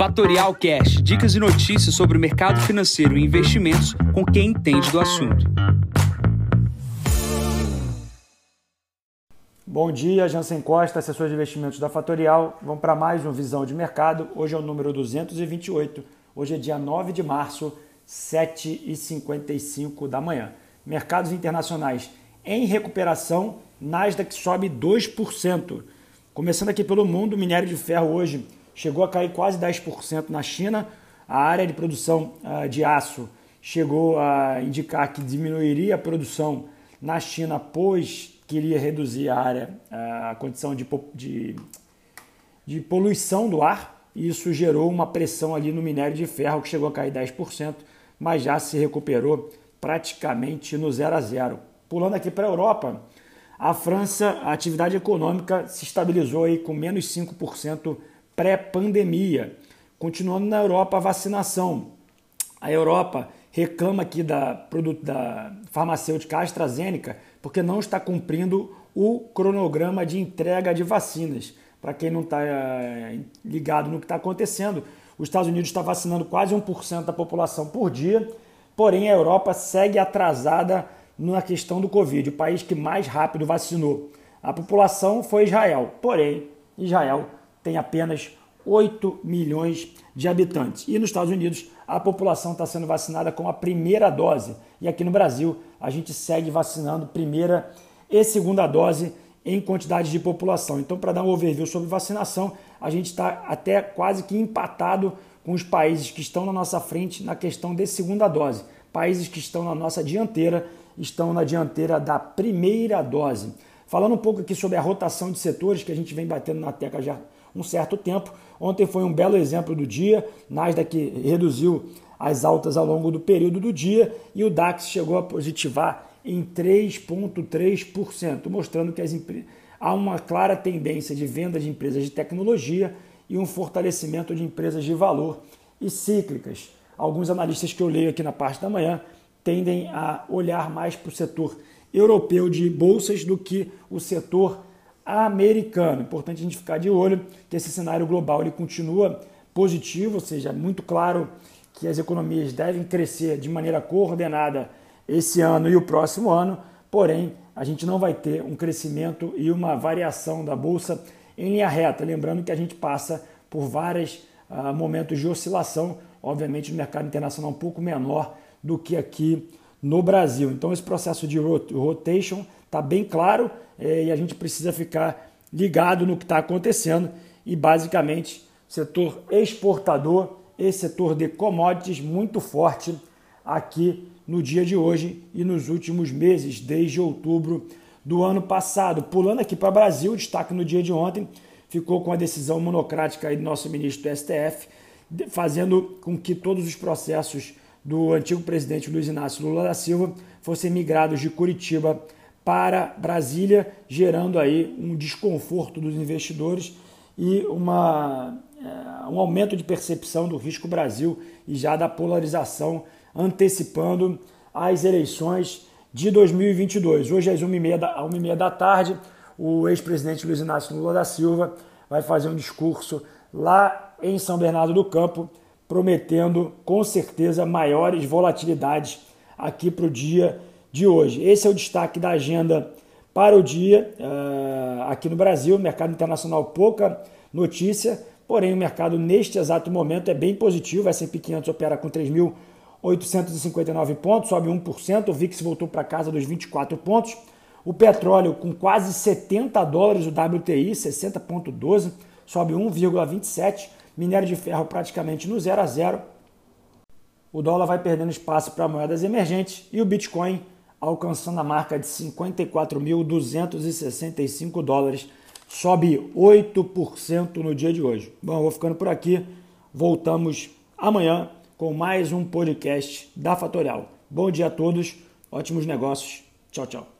Fatorial Cash, dicas e notícias sobre o mercado financeiro e investimentos com quem entende do assunto. Bom dia, Jansen Costa, assessor de investimentos da Fatorial. Vamos para mais um Visão de Mercado. Hoje é o número 228. Hoje é dia 9 de março, 7h55 da manhã. Mercados internacionais em recuperação, Nasdaq sobe 2%. Começando aqui pelo mundo, o minério de ferro hoje chegou a cair quase 10% na China. A área de produção uh, de aço chegou a indicar que diminuiria a produção na China, pois queria reduzir a área, a condição de, de, de poluição do ar. Isso gerou uma pressão ali no minério de ferro, que chegou a cair 10%, mas já se recuperou praticamente no zero a zero. Pulando aqui para a Europa, a França, a atividade econômica se estabilizou aí com menos 5% pré-pandemia. Continuando na Europa a vacinação. A Europa reclama aqui da, produto, da farmacêutica AstraZeneca porque não está cumprindo o cronograma de entrega de vacinas. Para quem não está é, ligado no que está acontecendo, os Estados Unidos está vacinando quase 1% da população por dia, porém a Europa segue atrasada na questão do Covid, o país que mais rápido vacinou. A população foi Israel, porém Israel tem apenas 8 milhões de habitantes. E nos Estados Unidos, a população está sendo vacinada com a primeira dose. E aqui no Brasil, a gente segue vacinando primeira e segunda dose em quantidade de população. Então, para dar um overview sobre vacinação, a gente está até quase que empatado com os países que estão na nossa frente na questão de segunda dose. Países que estão na nossa dianteira estão na dianteira da primeira dose. Falando um pouco aqui sobre a rotação de setores que a gente vem batendo na tecla já um certo tempo. Ontem foi um belo exemplo do dia. Nasdaq reduziu as altas ao longo do período do dia e o DAX chegou a positivar em 3,3%, mostrando que há uma clara tendência de venda de empresas de tecnologia e um fortalecimento de empresas de valor e cíclicas. Alguns analistas que eu leio aqui na parte da manhã tendem a olhar mais para o setor europeu de bolsas do que o setor americano. Importante a gente ficar de olho que esse cenário global ele continua positivo, ou seja, muito claro que as economias devem crescer de maneira coordenada esse ano e o próximo ano, porém a gente não vai ter um crescimento e uma variação da bolsa em linha reta. Lembrando que a gente passa por vários uh, momentos de oscilação, obviamente no mercado internacional um pouco menor do que aqui no Brasil. Então esse processo de rotation está bem claro é, e a gente precisa ficar ligado no que está acontecendo e basicamente setor exportador e setor de commodities muito forte aqui no dia de hoje e nos últimos meses, desde outubro do ano passado. Pulando aqui para o Brasil, destaque no dia de ontem, ficou com a decisão monocrática do nosso ministro do STF, fazendo com que todos os processos do antigo presidente Luiz Inácio Lula da Silva fossem migrados de Curitiba para Brasília, gerando aí um desconforto dos investidores e uma, é, um aumento de percepção do risco Brasil e já da polarização, antecipando as eleições de 2022. Hoje, às 1h30 da, 1h30 da tarde, o ex-presidente Luiz Inácio Lula da Silva vai fazer um discurso lá em São Bernardo do Campo prometendo com certeza maiores volatilidades aqui para o dia de hoje. Esse é o destaque da agenda para o dia uh, aqui no Brasil. Mercado internacional, pouca notícia, porém o mercado neste exato momento é bem positivo. A S&P 500 opera com 3.859 pontos, sobe 1%. O VIX voltou para casa dos 24 pontos. O petróleo com quase 70 dólares, o WTI 60,12, sobe 1,27%. Minério de ferro praticamente no 0 a 0. O dólar vai perdendo espaço para moedas emergentes e o Bitcoin alcançando a marca de 54.265 dólares, sobe 8% no dia de hoje. Bom, vou ficando por aqui. Voltamos amanhã com mais um podcast da Fatorial. Bom dia a todos, ótimos negócios. Tchau, tchau.